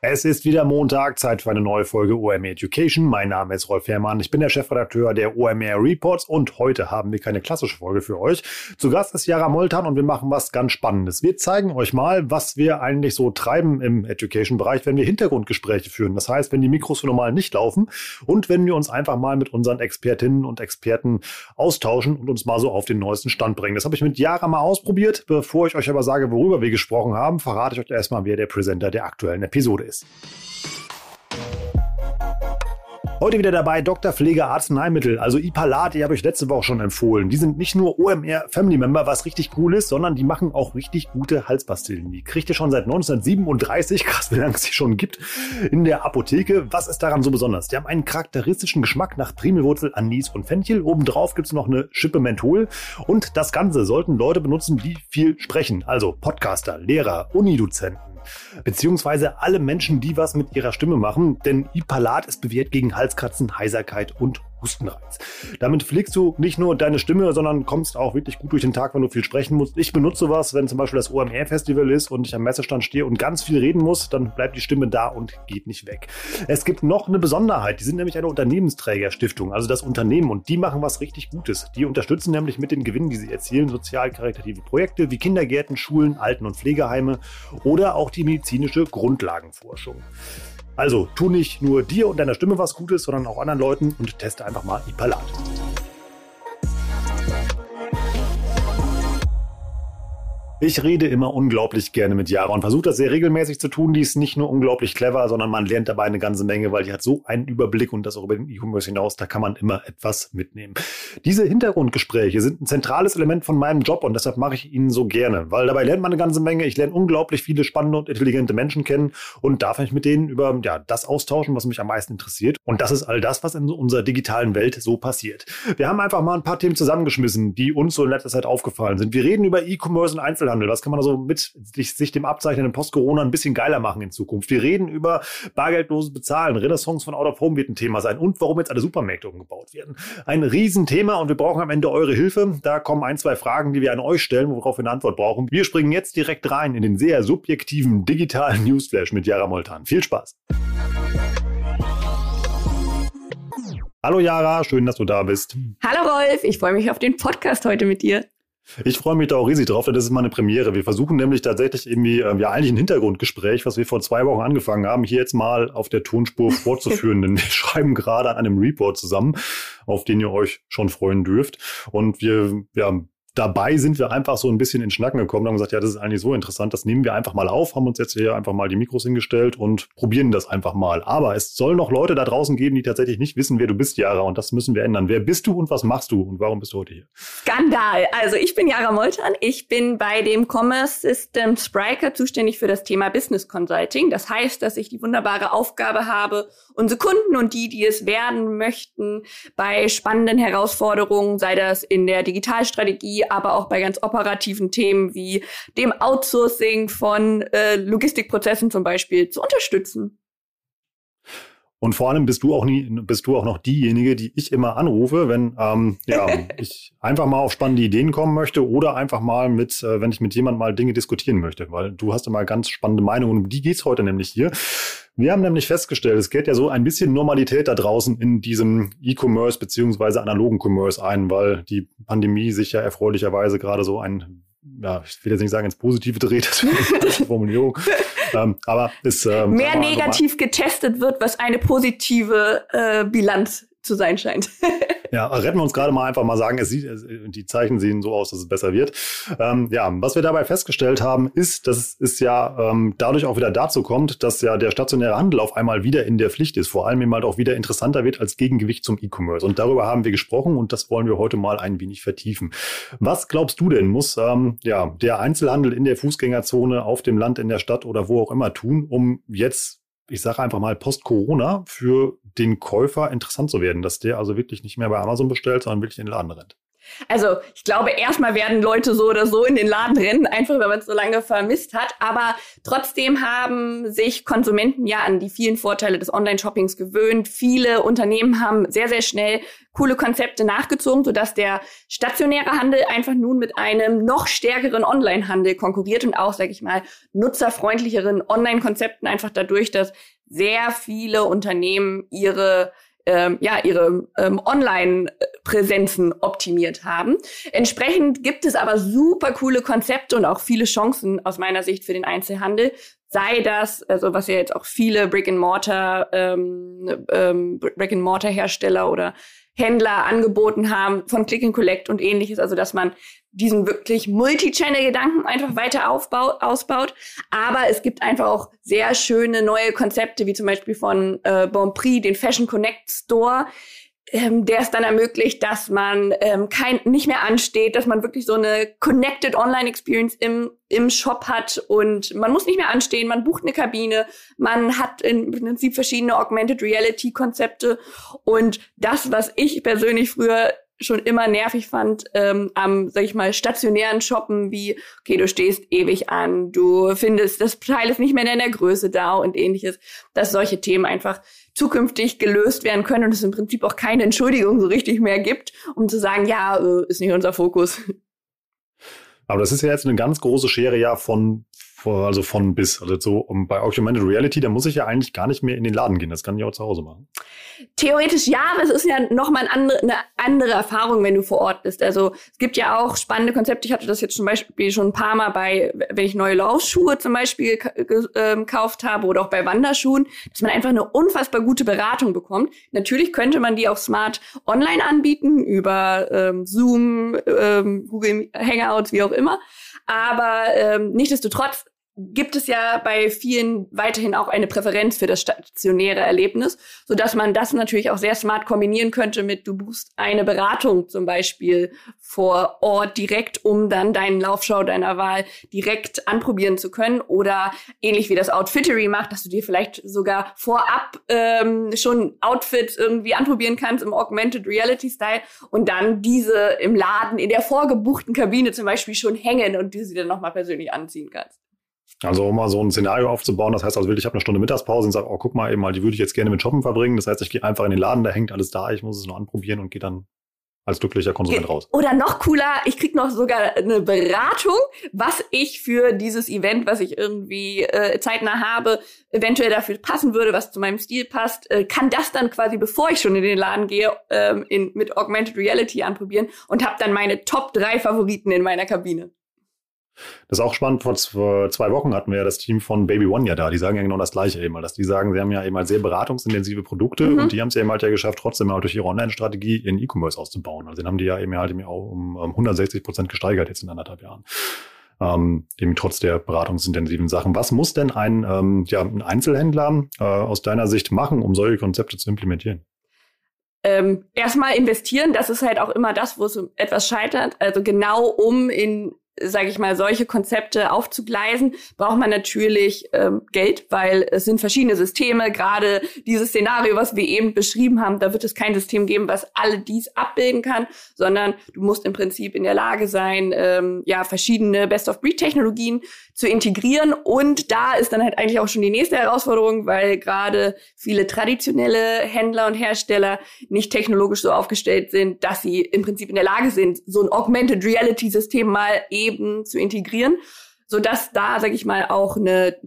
Es ist wieder Montag, Zeit für eine neue Folge OMR Education. Mein Name ist Rolf Herrmann, ich bin der Chefredakteur der OMR Reports und heute haben wir keine klassische Folge für euch. Zu Gast ist Jara Moltan und wir machen was ganz Spannendes. Wir zeigen euch mal, was wir eigentlich so treiben im Education-Bereich, wenn wir Hintergrundgespräche führen. Das heißt, wenn die Mikros normal nicht laufen und wenn wir uns einfach mal mit unseren Expertinnen und Experten austauschen und uns mal so auf den neuesten Stand bringen. Das habe ich mit Jara mal ausprobiert. Bevor ich euch aber sage, worüber wir gesprochen haben, verrate ich euch erstmal, wer der Präsenter der aktuellen Episode ist. Heute wieder dabei Dr. Pflege Arzneimittel, also Ipalat, die habe ich letzte Woche schon empfohlen. Die sind nicht nur OMR Family Member, was richtig cool ist, sondern die machen auch richtig gute Halspastillen. Die kriegt ihr schon seit 1937, krass, wie lange es die schon gibt, in der Apotheke. Was ist daran so besonders? Die haben einen charakteristischen Geschmack nach Primelwurzel, Anis und Fenchel. Obendrauf gibt es noch eine Schippe Menthol. Und das Ganze sollten Leute benutzen, die viel sprechen. Also Podcaster, Lehrer, Unidozenten beziehungsweise alle Menschen, die was mit ihrer Stimme machen, denn Ipalat ist bewährt gegen Halskratzen, Heiserkeit und Hustenreiz. Damit pflegst du nicht nur deine Stimme, sondern kommst auch wirklich gut durch den Tag, wenn du viel sprechen musst. Ich benutze sowas, wenn zum Beispiel das OMR-Festival ist und ich am Messestand stehe und ganz viel reden muss, dann bleibt die Stimme da und geht nicht weg. Es gibt noch eine Besonderheit. Die sind nämlich eine Unternehmensträgerstiftung, also das Unternehmen, und die machen was richtig Gutes. Die unterstützen nämlich mit den Gewinnen, die sie erzielen, sozial-karitative Projekte wie Kindergärten, Schulen, Alten- und Pflegeheime oder auch die medizinische Grundlagenforschung. Also tu nicht nur dir und deiner Stimme was Gutes, sondern auch anderen Leuten und teste einfach mal Ipalat. Ich rede immer unglaublich gerne mit Jara und versuche das sehr regelmäßig zu tun. Die ist nicht nur unglaublich clever, sondern man lernt dabei eine ganze Menge, weil die hat so einen Überblick und das auch über den E-Commerce hinaus, da kann man immer etwas mitnehmen. Diese Hintergrundgespräche sind ein zentrales Element von meinem Job und deshalb mache ich ihnen so gerne, weil dabei lernt man eine ganze Menge. Ich lerne unglaublich viele spannende und intelligente Menschen kennen und darf mich mit denen über ja, das austauschen, was mich am meisten interessiert. Und das ist all das, was in unserer digitalen Welt so passiert. Wir haben einfach mal ein paar Themen zusammengeschmissen, die uns so in letzter Zeit aufgefallen sind. Wir reden über E-Commerce und Einzelhandel Einzelhandel? Was kann man also mit sich, sich dem abzeichnenden Post-Corona ein bisschen geiler machen in Zukunft? Wir reden über bargeldloses Bezahlen. Renaissance von Out of Home wird ein Thema sein und warum jetzt alle Supermärkte umgebaut werden. Ein Riesenthema und wir brauchen am Ende eure Hilfe. Da kommen ein, zwei Fragen, die wir an euch stellen, worauf wir eine Antwort brauchen. Wir springen jetzt direkt rein in den sehr subjektiven digitalen Newsflash mit Jara Moltan. Viel Spaß! Hallo Jara, schön, dass du da bist. Hallo Rolf, ich freue mich auf den Podcast heute mit dir. Ich freue mich da auch riesig drauf, denn das ist mal eine Premiere. Wir versuchen nämlich tatsächlich irgendwie, äh, ja, eigentlich ein Hintergrundgespräch, was wir vor zwei Wochen angefangen haben, hier jetzt mal auf der Tonspur fortzuführen, denn wir schreiben gerade an einem Report zusammen, auf den ihr euch schon freuen dürft. Und wir, ja, dabei sind wir einfach so ein bisschen in Schnacken gekommen und haben gesagt, ja, das ist eigentlich so interessant, das nehmen wir einfach mal auf, haben uns jetzt hier einfach mal die Mikros hingestellt und probieren das einfach mal. Aber es soll noch Leute da draußen geben, die tatsächlich nicht wissen, wer du bist, Jara, und das müssen wir ändern. Wer bist du und was machst du und warum bist du heute hier? Skandal! Also ich bin Jara Moltan, ich bin bei dem Commerce System Spriker zuständig für das Thema Business Consulting. Das heißt, dass ich die wunderbare Aufgabe habe, unsere Kunden und die, die es werden möchten, bei spannenden Herausforderungen, sei das in der Digitalstrategie, aber auch bei ganz operativen Themen wie dem Outsourcing von äh, Logistikprozessen zum Beispiel zu unterstützen. Und vor allem bist du auch nie, bist du auch noch diejenige, die ich immer anrufe, wenn ähm, ja, ich einfach mal auf spannende Ideen kommen möchte oder einfach mal mit, äh, wenn ich mit jemandem mal Dinge diskutieren möchte, weil du hast immer ganz spannende Meinungen. Um die geht's heute nämlich hier. Wir haben nämlich festgestellt, es geht ja so ein bisschen Normalität da draußen in diesem E-Commerce beziehungsweise analogen Commerce ein, weil die Pandemie sich ja erfreulicherweise gerade so ein ja, ich will jetzt nicht sagen ins Positive dreht, das ist eine Formulierung. ähm, aber es ähm, mehr negativ getestet wird, was eine positive äh, Bilanz zu sein scheint. ja, retten wir uns gerade mal einfach mal sagen, es sieht, die Zeichen sehen so aus, dass es besser wird. Ähm, ja, was wir dabei festgestellt haben, ist, dass es ja ähm, dadurch auch wieder dazu kommt, dass ja der stationäre Handel auf einmal wieder in der Pflicht ist, vor allem eben halt auch wieder interessanter wird als Gegengewicht zum E-Commerce. Und darüber haben wir gesprochen und das wollen wir heute mal ein wenig vertiefen. Was glaubst du denn, muss ähm, ja der Einzelhandel in der Fußgängerzone, auf dem Land, in der Stadt oder wo auch immer tun, um jetzt ich sage einfach mal, post-Corona für den Käufer interessant zu werden, dass der also wirklich nicht mehr bei Amazon bestellt, sondern wirklich in den Laden rennt. Also ich glaube, erstmal werden Leute so oder so in den Laden rennen, einfach wenn man es so lange vermisst hat. Aber trotzdem haben sich Konsumenten ja an die vielen Vorteile des Online-Shoppings gewöhnt. Viele Unternehmen haben sehr, sehr schnell coole Konzepte nachgezogen, sodass der stationäre Handel einfach nun mit einem noch stärkeren Online-Handel konkurriert und auch, sage ich mal, nutzerfreundlicheren Online-Konzepten einfach dadurch, dass sehr viele Unternehmen ihre ähm, ja, ihre ähm, Online-Präsenzen optimiert haben. Entsprechend gibt es aber super coole Konzepte und auch viele Chancen aus meiner Sicht für den Einzelhandel. Sei das, also was ja jetzt auch viele Brick-and-Mortar ähm, ähm, Brick-and-Mortar-Hersteller oder Händler angeboten haben von Click and Collect und ähnliches, also dass man diesen wirklich Multi-Channel-Gedanken einfach weiter aufbaut, ausbaut. Aber es gibt einfach auch sehr schöne neue Konzepte, wie zum Beispiel von äh, Bonprix, den Fashion Connect Store, ähm, der es dann ermöglicht, dass man ähm, kein, nicht mehr ansteht, dass man wirklich so eine Connected Online Experience im, im Shop hat und man muss nicht mehr anstehen, man bucht eine Kabine, man hat im Prinzip verschiedene Augmented Reality Konzepte und das, was ich persönlich früher schon immer nervig fand ähm, am, sag ich mal, stationären Shoppen, wie, okay, du stehst ewig an, du findest, das Teil ist nicht mehr in deiner Größe da und ähnliches, dass solche Themen einfach zukünftig gelöst werden können und es im Prinzip auch keine Entschuldigung so richtig mehr gibt, um zu sagen, ja, äh, ist nicht unser Fokus. Aber das ist ja jetzt eine ganz große Schere ja von also von bis. Also so um, bei Augmented Reality, da muss ich ja eigentlich gar nicht mehr in den Laden gehen. Das kann ich auch zu Hause machen. Theoretisch ja, aber es ist ja nochmal ein andere, eine andere Erfahrung, wenn du vor Ort bist. Also es gibt ja auch spannende Konzepte. Ich hatte das jetzt zum Beispiel schon ein paar Mal bei, wenn ich neue Laufschuhe zum Beispiel ähm, gekauft habe oder auch bei Wanderschuhen, dass man einfach eine unfassbar gute Beratung bekommt. Natürlich könnte man die auch smart online anbieten über ähm, Zoom, ähm, Google Hangouts, wie auch immer. Aber ähm, nichtsdestotrotz gibt es ja bei vielen weiterhin auch eine Präferenz für das stationäre Erlebnis, so dass man das natürlich auch sehr smart kombinieren könnte mit du buchst eine Beratung zum Beispiel vor Ort direkt, um dann deinen Laufschau deiner Wahl direkt anprobieren zu können oder ähnlich wie das Outfittery macht, dass du dir vielleicht sogar vorab ähm, schon Outfits irgendwie anprobieren kannst im Augmented Reality Style und dann diese im Laden in der vorgebuchten Kabine zum Beispiel schon hängen und du sie dann nochmal persönlich anziehen kannst. Also um mal so ein Szenario aufzubauen, das heißt also wirklich, ich habe eine Stunde Mittagspause und sage, oh, guck mal eben mal, die würde ich jetzt gerne mit Shoppen verbringen. Das heißt, ich gehe einfach in den Laden, da hängt alles da, ich muss es nur anprobieren und gehe dann als glücklicher Konsument raus. Oder noch cooler, ich krieg noch sogar eine Beratung, was ich für dieses Event, was ich irgendwie äh, zeitnah habe, eventuell dafür passen würde, was zu meinem Stil passt, äh, kann das dann quasi, bevor ich schon in den Laden gehe, ähm, in, mit Augmented Reality anprobieren und habe dann meine Top drei Favoriten in meiner Kabine. Das ist auch spannend. Vor zwei Wochen hatten wir ja das Team von Baby One ja da. Die sagen ja genau das Gleiche eben, dass die sagen, sie haben ja eben halt sehr beratungsintensive Produkte mhm. und die haben es ja eben halt ja geschafft, trotzdem auch durch ihre Online-Strategie ihren E-Commerce auszubauen. Also den haben die ja eben halt eben auch um 160 Prozent gesteigert jetzt in anderthalb Jahren. Ähm, eben trotz der beratungsintensiven Sachen. Was muss denn ein, ähm, ja, ein Einzelhändler äh, aus deiner Sicht machen, um solche Konzepte zu implementieren? Ähm, erstmal investieren, das ist halt auch immer das, wo es etwas scheitert. Also genau um in sage ich mal, solche Konzepte aufzugleisen, braucht man natürlich ähm, Geld, weil es sind verschiedene Systeme. Gerade dieses Szenario, was wir eben beschrieben haben, da wird es kein System geben, was alle dies abbilden kann, sondern du musst im Prinzip in der Lage sein, ähm, ja verschiedene Best-of-Breed-Technologien zu integrieren. Und da ist dann halt eigentlich auch schon die nächste Herausforderung, weil gerade viele traditionelle Händler und Hersteller nicht technologisch so aufgestellt sind, dass sie im Prinzip in der Lage sind, so ein Augmented Reality-System mal eben zu integrieren, so dass da, sage ich mal, auch eine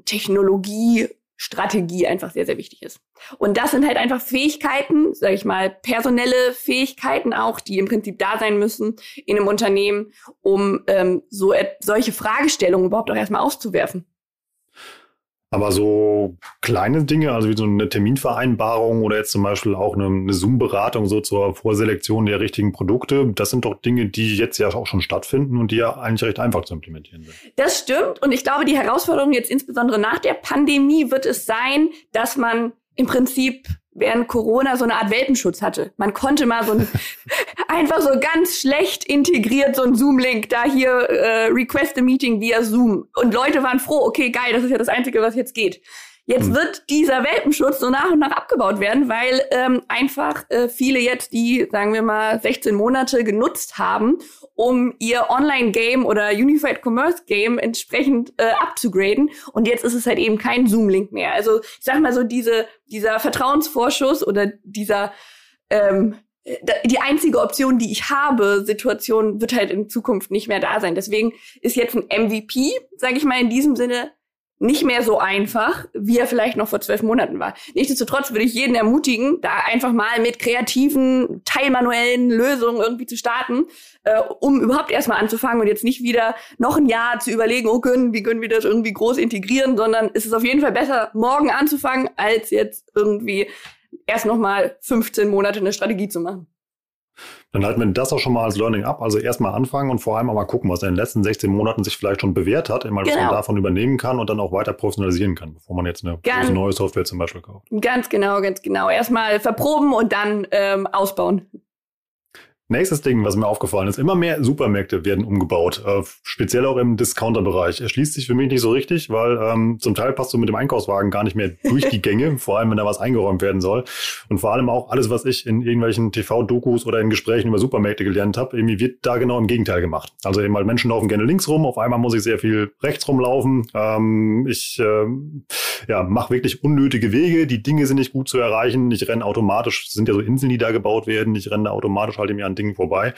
Technologiestrategie einfach sehr, sehr wichtig ist. Und das sind halt einfach Fähigkeiten, sage ich mal, personelle Fähigkeiten auch, die im Prinzip da sein müssen in einem Unternehmen, um ähm, so solche Fragestellungen überhaupt auch erstmal auszuwerfen. Aber so kleine Dinge, also wie so eine Terminvereinbarung oder jetzt zum Beispiel auch eine, eine Zoom-Beratung so zur Vorselektion der richtigen Produkte, das sind doch Dinge, die jetzt ja auch schon stattfinden und die ja eigentlich recht einfach zu implementieren sind. Das stimmt. Und ich glaube, die Herausforderung jetzt insbesondere nach der Pandemie wird es sein, dass man im Prinzip während Corona so eine Art Welpenschutz hatte. Man konnte mal so ein, einfach so ganz schlecht integriert so ein Zoom-Link da hier äh, request a meeting via Zoom und Leute waren froh, okay, geil, das ist ja das Einzige, was jetzt geht. Jetzt hm. wird dieser Welpenschutz so nach und nach abgebaut werden, weil ähm, einfach äh, viele jetzt die, sagen wir mal, 16 Monate genutzt haben, um ihr Online-Game oder Unified Commerce Game entsprechend äh, abzugraden. Und jetzt ist es halt eben kein Zoom-Link mehr. Also ich sag mal so, diese, dieser Vertrauensvorschuss oder dieser ähm, die einzige Option, die ich habe, Situation wird halt in Zukunft nicht mehr da sein. Deswegen ist jetzt ein MVP, sage ich mal in diesem Sinne, nicht mehr so einfach, wie er vielleicht noch vor zwölf Monaten war. Nichtsdestotrotz würde ich jeden ermutigen, da einfach mal mit kreativen, teilmanuellen Lösungen irgendwie zu starten, äh, um überhaupt erstmal anzufangen und jetzt nicht wieder noch ein Jahr zu überlegen, oh können, wie können wir das irgendwie groß integrieren, sondern ist es auf jeden Fall besser, morgen anzufangen, als jetzt irgendwie erst noch mal 15 Monate eine Strategie zu machen. Dann halten wir das auch schon mal als Learning ab. Also erstmal anfangen und vor allem auch mal gucken, was in den letzten 16 Monaten sich vielleicht schon bewährt hat, immer was genau. man davon übernehmen kann und dann auch weiter professionalisieren kann, bevor man jetzt eine ganz, neue Software zum Beispiel kauft. Ganz genau, ganz genau. Erstmal verproben und dann ähm, ausbauen. Nächstes Ding, was mir aufgefallen ist, immer mehr Supermärkte werden umgebaut, äh, speziell auch im Discounter-Bereich. Erschließt sich für mich nicht so richtig, weil ähm, zum Teil passt du mit dem Einkaufswagen gar nicht mehr durch die Gänge, vor allem wenn da was eingeräumt werden soll. Und vor allem auch alles, was ich in irgendwelchen TV-Dokus oder in Gesprächen über Supermärkte gelernt habe, irgendwie wird da genau im Gegenteil gemacht. Also eben halt Menschen laufen gerne links rum, auf einmal muss ich sehr viel rechts rumlaufen. Ähm, ich äh, ja, mache wirklich unnötige Wege, die Dinge sind nicht gut zu erreichen. Ich renne automatisch, sind ja so Inseln, die da gebaut werden, ich renne automatisch halt irgendwie an Dingen vorbei.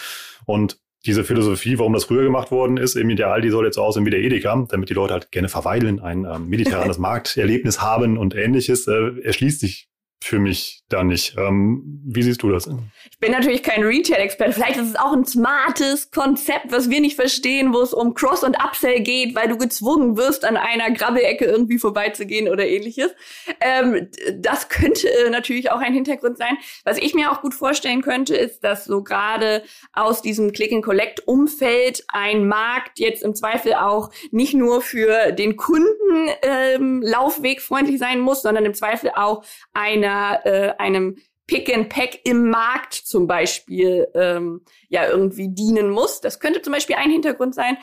Und diese Philosophie, warum das früher gemacht worden ist, eben der Aldi soll jetzt so aussehen wie der Edeka, damit die Leute halt gerne verweilen, ein ähm, mediterranes Markterlebnis haben und ähnliches, äh, erschließt sich für mich da nicht. Ähm, wie siehst du das? Ich bin natürlich kein Retail-Experte. Vielleicht ist es auch ein smartes Konzept, was wir nicht verstehen, wo es um Cross- und Upsell geht, weil du gezwungen wirst, an einer Grabbelecke irgendwie vorbeizugehen oder ähnliches. Ähm, das könnte natürlich auch ein Hintergrund sein. Was ich mir auch gut vorstellen könnte, ist, dass so gerade aus diesem Click-and-Collect-Umfeld ein Markt jetzt im Zweifel auch nicht nur für den Kunden ähm, laufwegfreundlich sein muss, sondern im Zweifel auch einer äh, einem Pick and Pack im Markt zum Beispiel ähm, ja irgendwie dienen muss. Das könnte zum Beispiel ein Hintergrund sein.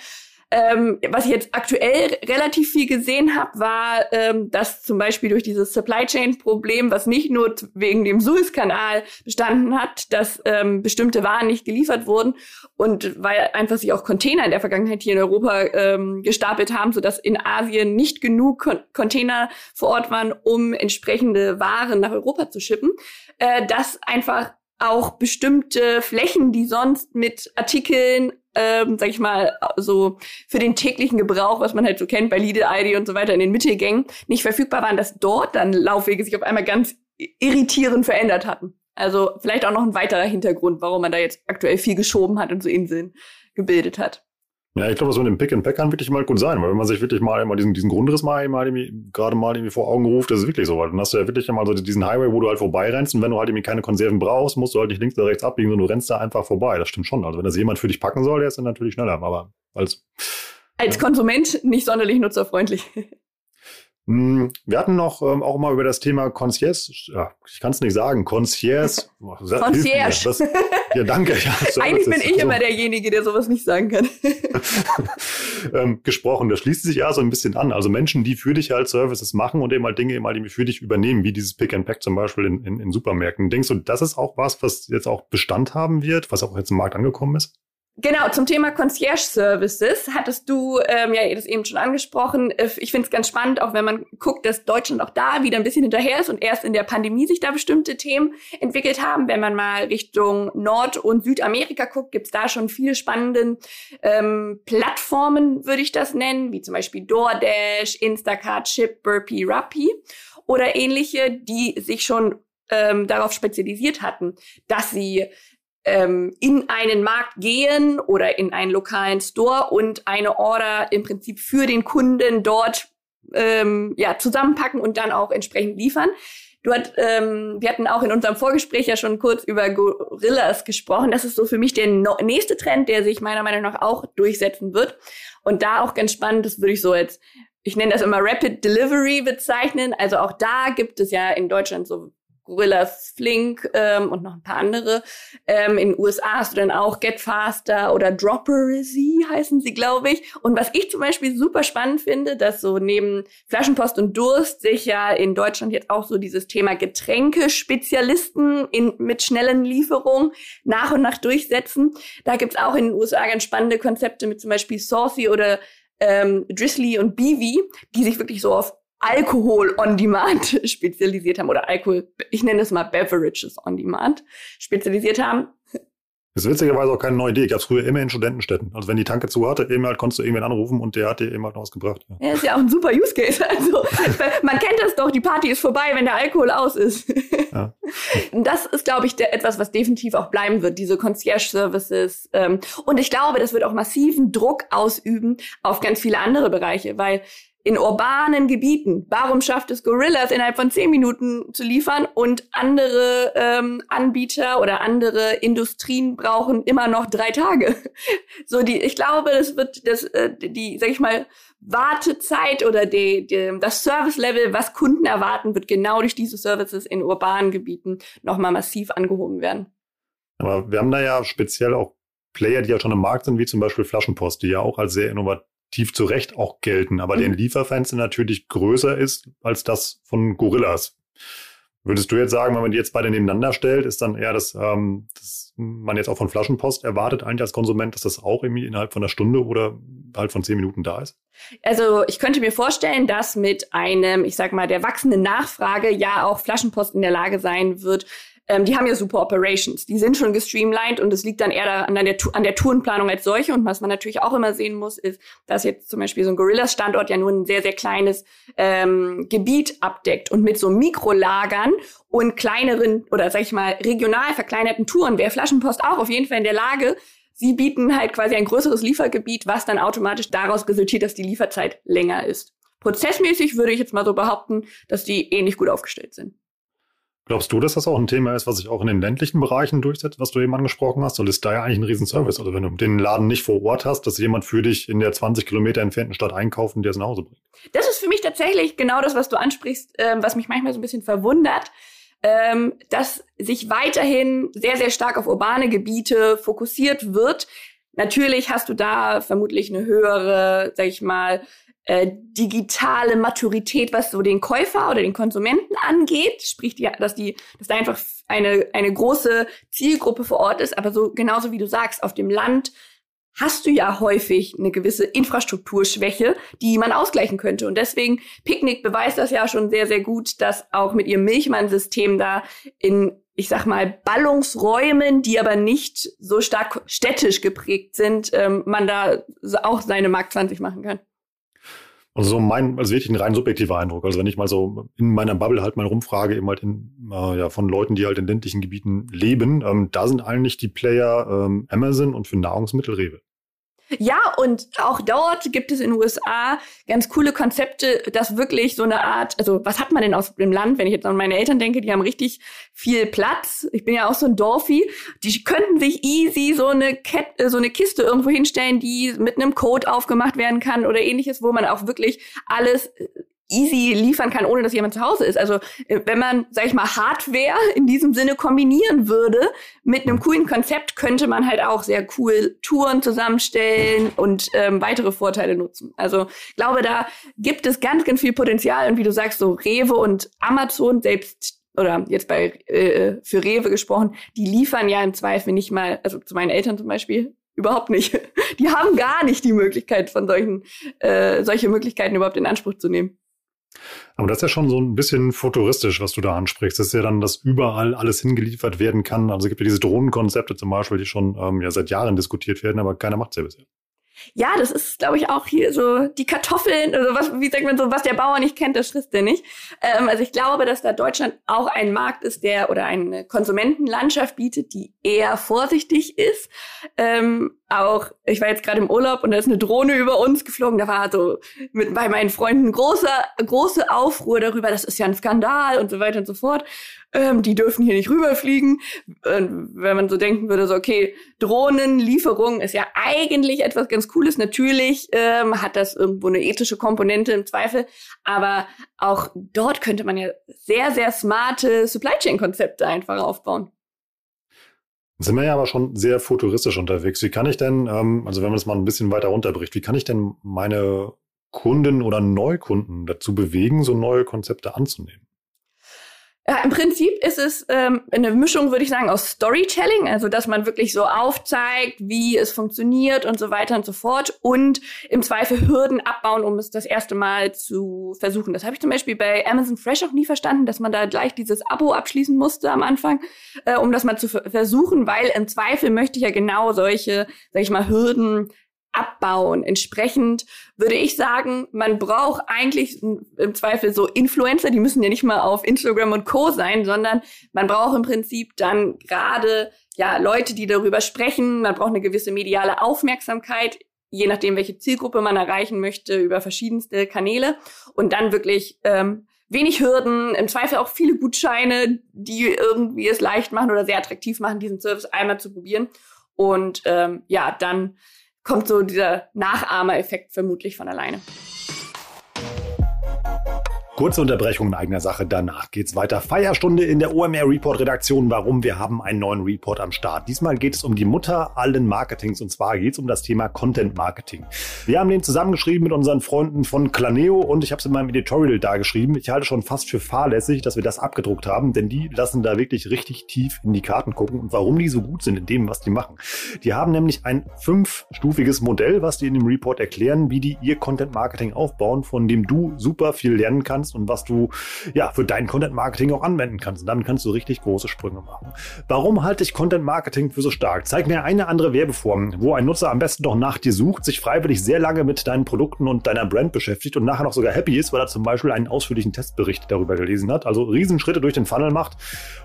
Ähm, was ich jetzt aktuell relativ viel gesehen habe, war, ähm, dass zum Beispiel durch dieses Supply Chain Problem, was nicht nur wegen dem Suezkanal bestanden hat, dass ähm, bestimmte Waren nicht geliefert wurden und weil einfach sich auch Container in der Vergangenheit hier in Europa ähm, gestapelt haben, sodass in Asien nicht genug Con Container vor Ort waren, um entsprechende Waren nach Europa zu schippen, äh, dass einfach auch bestimmte Flächen, die sonst mit Artikeln ähm, sag ich mal, so für den täglichen Gebrauch, was man halt so kennt bei Lidl, ID und so weiter in den Mittelgängen, nicht verfügbar waren, dass dort dann Laufwege sich auf einmal ganz irritierend verändert hatten. Also vielleicht auch noch ein weiterer Hintergrund, warum man da jetzt aktuell viel geschoben hat und so Inseln gebildet hat. Ja, ich glaube, das mit dem Pick and Pack kann wirklich mal gut sein, weil wenn man sich wirklich mal immer diesen, diesen Grundriss mal, mal gerade mal irgendwie vor Augen ruft, das ist wirklich so, weil dann hast du ja wirklich mal so diesen Highway, wo du halt vorbeirennst und wenn du halt irgendwie keine Konserven brauchst, musst du halt nicht links oder rechts abbiegen, sondern du rennst da einfach vorbei. Das stimmt schon. Also wenn das jemand für dich packen soll, der ist dann natürlich schneller, aber als als Konsument nicht sonderlich nutzerfreundlich. Hm, wir hatten noch ähm, auch mal über das Thema Concierge, ja, ich kann es nicht sagen, Concierge. Concierge. Das, ja, danke. Ja, Eigentlich bin ich so. immer derjenige, der sowas nicht sagen kann. ähm, gesprochen, das schließt sich ja so ein bisschen an. Also Menschen, die für dich halt Services machen und eben halt Dinge eben halt für dich übernehmen, wie dieses Pick and Pack zum Beispiel in, in, in Supermärkten. Denkst du, das ist auch was, was jetzt auch Bestand haben wird, was auch jetzt im Markt angekommen ist? Genau, zum Thema Concierge Services hattest du ähm, ja das eben schon angesprochen. Äh, ich finde es ganz spannend, auch wenn man guckt, dass Deutschland auch da wieder ein bisschen hinterher ist und erst in der Pandemie sich da bestimmte Themen entwickelt haben. Wenn man mal Richtung Nord- und Südamerika guckt, gibt's da schon viele spannende ähm, Plattformen, würde ich das nennen, wie zum Beispiel DoorDash, Instacart, Chip, Burpee, Rappi oder ähnliche, die sich schon ähm, darauf spezialisiert hatten, dass sie ähm, in einen Markt gehen oder in einen lokalen Store und eine Order im Prinzip für den Kunden dort ähm, ja, zusammenpacken und dann auch entsprechend liefern. Du hat, ähm, wir hatten auch in unserem Vorgespräch ja schon kurz über Gorillas gesprochen. Das ist so für mich der no nächste Trend, der sich meiner Meinung nach auch durchsetzen wird. Und da auch ganz spannend, das würde ich so jetzt, ich nenne das immer Rapid Delivery bezeichnen. Also auch da gibt es ja in Deutschland so Gorillas Flink ähm, und noch ein paar andere. Ähm, in den USA hast du dann auch Get Faster oder Droppersy heißen sie, glaube ich. Und was ich zum Beispiel super spannend finde, dass so neben Flaschenpost und Durst sich ja in Deutschland jetzt auch so dieses Thema Getränkespezialisten in, mit schnellen Lieferungen nach und nach durchsetzen. Da gibt's auch in den USA ganz spannende Konzepte mit zum Beispiel Saucy oder ähm, Drizzly und Beavy, die sich wirklich so auf Alkohol on Demand spezialisiert haben oder Alkohol, ich nenne es mal Beverages on Demand spezialisiert haben. Das ist witzigerweise auch keine neue Idee. Gab es früher immer in Studentenstädten. Also wenn die Tanke zu hatte, eben halt konntest du irgendwen anrufen und der hat dir eben halt noch was gebracht. Ja. ja, ist ja auch ein super Use Case. Also man kennt das doch, die Party ist vorbei, wenn der Alkohol aus ist. Ja. Das ist, glaube ich, der, etwas, was definitiv auch bleiben wird, diese Concierge-Services. Ähm, und ich glaube, das wird auch massiven Druck ausüben auf ganz viele andere Bereiche, weil in urbanen Gebieten. Warum schafft es Gorillas innerhalb von zehn Minuten zu liefern und andere ähm, Anbieter oder andere Industrien brauchen immer noch drei Tage? So die, ich glaube, das wird das äh, die, sag ich mal, Wartezeit oder die, die, das Service-Level, was Kunden erwarten, wird genau durch diese Services in urbanen Gebieten nochmal massiv angehoben werden. Aber wir haben da ja speziell auch Player, die ja schon im Markt sind, wie zum Beispiel Flaschenpost, die ja auch als sehr innovativ tief zu Recht auch gelten, aber mhm. deren Lieferfenster natürlich größer ist als das von Gorillas. Würdest du jetzt sagen, wenn man die jetzt beide nebeneinander stellt, ist dann eher das, ähm, das man jetzt auch von Flaschenpost erwartet, eigentlich als Konsument, dass das auch irgendwie innerhalb von einer Stunde oder halt von zehn Minuten da ist? Also ich könnte mir vorstellen, dass mit einem, ich sag mal, der wachsenden Nachfrage ja auch Flaschenpost in der Lage sein wird, ähm, die haben ja super Operations. Die sind schon gestreamlined und es liegt dann eher an der, an der Tourenplanung als solche. Und was man natürlich auch immer sehen muss, ist, dass jetzt zum Beispiel so ein Gorillas-Standort ja nur ein sehr, sehr kleines ähm, Gebiet abdeckt. Und mit so Mikrolagern und kleineren oder sag ich mal regional verkleinerten Touren wäre Flaschenpost auch auf jeden Fall in der Lage, Sie bieten halt quasi ein größeres Liefergebiet, was dann automatisch daraus resultiert, dass die Lieferzeit länger ist. Prozessmäßig würde ich jetzt mal so behaupten, dass die ähnlich gut aufgestellt sind. Glaubst du, dass das auch ein Thema ist, was sich auch in den ländlichen Bereichen durchsetzt, was du eben angesprochen hast? Oder ist da ja eigentlich ein Riesenservice? Also wenn du den Laden nicht vor Ort hast, dass jemand für dich in der 20 Kilometer entfernten Stadt einkauft und dir es nach Hause bringt? Das ist für mich tatsächlich genau das, was du ansprichst, äh, was mich manchmal so ein bisschen verwundert, ähm, dass sich weiterhin sehr, sehr stark auf urbane Gebiete fokussiert wird. Natürlich hast du da vermutlich eine höhere, sag ich mal, äh, digitale Maturität, was so den Käufer oder den Konsumenten angeht, sprich, die, dass die, dass da einfach eine eine große Zielgruppe vor Ort ist. Aber so genauso wie du sagst, auf dem Land hast du ja häufig eine gewisse Infrastrukturschwäche, die man ausgleichen könnte. Und deswegen, Picknick beweist das ja schon sehr, sehr gut, dass auch mit ihrem Milchmann-System da in, ich sag mal, Ballungsräumen, die aber nicht so stark städtisch geprägt sind, ähm, man da auch seine Mark 20 machen kann. Also so mein, also wirklich ein rein subjektiver Eindruck. Also wenn ich mal so in meiner Bubble halt mal rumfrage, eben halt in, äh, ja, von Leuten, die halt in ländlichen Gebieten leben, ähm, da sind eigentlich die Player ähm, Amazon und für Nahrungsmittel Rewe. Ja, und auch dort gibt es in den USA ganz coole Konzepte, dass wirklich so eine Art, also was hat man denn aus dem Land, wenn ich jetzt an meine Eltern denke, die haben richtig viel Platz. Ich bin ja auch so ein Dorfi. Die könnten sich easy so eine, Kette, so eine Kiste irgendwo hinstellen, die mit einem Code aufgemacht werden kann oder ähnliches, wo man auch wirklich alles easy liefern kann, ohne dass jemand zu Hause ist. Also äh, wenn man, sag ich mal, Hardware in diesem Sinne kombinieren würde mit einem coolen Konzept, könnte man halt auch sehr cool Touren zusammenstellen und ähm, weitere Vorteile nutzen. Also ich glaube, da gibt es ganz, ganz viel Potenzial. Und wie du sagst, so Rewe und Amazon selbst oder jetzt bei äh, für Rewe gesprochen, die liefern ja im Zweifel nicht mal, also zu meinen Eltern zum Beispiel, überhaupt nicht. Die haben gar nicht die Möglichkeit von solchen, äh, solche Möglichkeiten überhaupt in Anspruch zu nehmen. Aber das ist ja schon so ein bisschen futuristisch, was du da ansprichst. Das ist ja dann, dass überall alles hingeliefert werden kann. Also es gibt ja diese Drohnenkonzepte zum Beispiel, die schon ähm, ja seit Jahren diskutiert werden, aber keiner macht es ja bisher. Ja, das ist, glaube ich, auch hier so die Kartoffeln, also was, wie sagt man so, was der Bauer nicht kennt, das frisst er nicht. Ähm, also ich glaube, dass da Deutschland auch ein Markt ist, der oder eine Konsumentenlandschaft bietet, die eher vorsichtig ist. Ähm, auch, ich war jetzt gerade im Urlaub und da ist eine Drohne über uns geflogen. Da war so mit bei meinen Freunden große, große Aufruhr darüber, das ist ja ein Skandal und so weiter und so fort. Ähm, die dürfen hier nicht rüberfliegen. Ähm, wenn man so denken würde, so okay, Drohnenlieferung ist ja eigentlich etwas ganz Cooles. Natürlich ähm, hat das irgendwo eine ethische Komponente im Zweifel, aber auch dort könnte man ja sehr, sehr smarte Supply Chain Konzepte einfach aufbauen sind wir ja aber schon sehr futuristisch unterwegs. Wie kann ich denn, ähm, also wenn man das mal ein bisschen weiter runterbricht, wie kann ich denn meine Kunden oder Neukunden dazu bewegen, so neue Konzepte anzunehmen? Ja, im Prinzip ist es ähm, eine Mischung, würde ich sagen, aus Storytelling, also dass man wirklich so aufzeigt, wie es funktioniert und so weiter und so fort und im Zweifel Hürden abbauen, um es das erste Mal zu versuchen. Das habe ich zum Beispiel bei Amazon Fresh auch nie verstanden, dass man da gleich dieses Abo abschließen musste am Anfang, äh, um das mal zu versuchen, weil im Zweifel möchte ich ja genau solche, sag ich mal, Hürden abbauen. Entsprechend würde ich sagen, man braucht eigentlich im Zweifel so Influencer, die müssen ja nicht mal auf Instagram und Co sein, sondern man braucht im Prinzip dann gerade ja Leute, die darüber sprechen. Man braucht eine gewisse mediale Aufmerksamkeit, je nachdem, welche Zielgruppe man erreichen möchte, über verschiedenste Kanäle und dann wirklich ähm, wenig Hürden, im Zweifel auch viele Gutscheine, die irgendwie es leicht machen oder sehr attraktiv machen, diesen Service einmal zu probieren. Und ähm, ja, dann kommt so dieser Nachahmereffekt vermutlich von alleine. Kurze Unterbrechung in eigener Sache, danach geht's weiter. Feierstunde in der OMR Report Redaktion. Warum? Wir haben einen neuen Report am Start. Diesmal geht es um die Mutter allen Marketings und zwar geht es um das Thema Content Marketing. Wir haben den zusammengeschrieben mit unseren Freunden von Claneo und ich habe es in meinem Editorial da geschrieben. Ich halte schon fast für fahrlässig, dass wir das abgedruckt haben, denn die lassen da wirklich richtig tief in die Karten gucken und warum die so gut sind in dem, was die machen. Die haben nämlich ein fünfstufiges Modell, was die in dem Report erklären, wie die ihr Content Marketing aufbauen, von dem du super viel lernen kannst kannst und was du ja für dein Content Marketing auch anwenden kannst. Und damit kannst du richtig große Sprünge machen. Warum halte ich Content Marketing für so stark? Zeig mir eine andere Werbeform, wo ein Nutzer am besten doch nach dir sucht, sich freiwillig sehr lange mit deinen Produkten und deiner Brand beschäftigt und nachher noch sogar happy ist, weil er zum Beispiel einen ausführlichen Testbericht darüber gelesen hat, also Riesenschritte durch den Funnel macht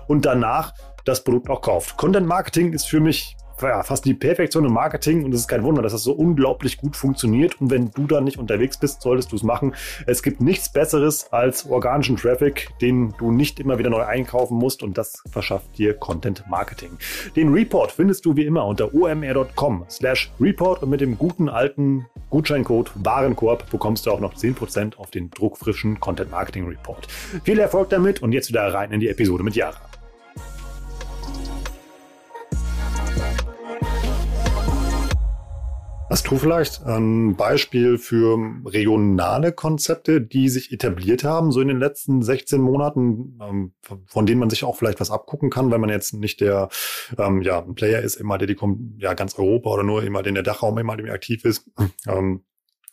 und danach das Produkt auch kauft. Content Marketing ist für mich ja, fast die Perfektion im Marketing und es ist kein Wunder, dass das so unglaublich gut funktioniert. Und wenn du da nicht unterwegs bist, solltest du es machen. Es gibt nichts Besseres als organischen Traffic, den du nicht immer wieder neu einkaufen musst und das verschafft dir Content Marketing. Den Report findest du wie immer unter omr.com slash report und mit dem guten alten Gutscheincode Warenkorb bekommst du auch noch 10% auf den druckfrischen Content Marketing Report. Viel Erfolg damit und jetzt wieder rein in die Episode mit Jara. Hast du vielleicht ein Beispiel für regionale Konzepte, die sich etabliert haben, so in den letzten 16 Monaten, ähm, von denen man sich auch vielleicht was abgucken kann, wenn man jetzt nicht der ähm, ja, ein Player ist, immer der die kommt, ja ganz Europa oder nur immer in der Dachraum immer aktiv ist, ähm,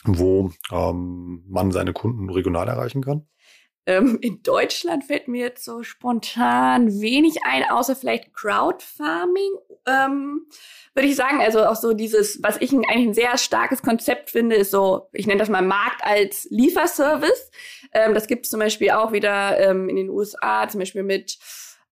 wo ähm, man seine Kunden regional erreichen kann? Ähm, in Deutschland fällt mir jetzt so spontan wenig ein, außer vielleicht Crowdfarming, ähm, würde ich sagen. Also auch so dieses, was ich eigentlich ein sehr starkes Konzept finde, ist so, ich nenne das mal Markt als Lieferservice. Ähm, das gibt es zum Beispiel auch wieder ähm, in den USA, zum Beispiel mit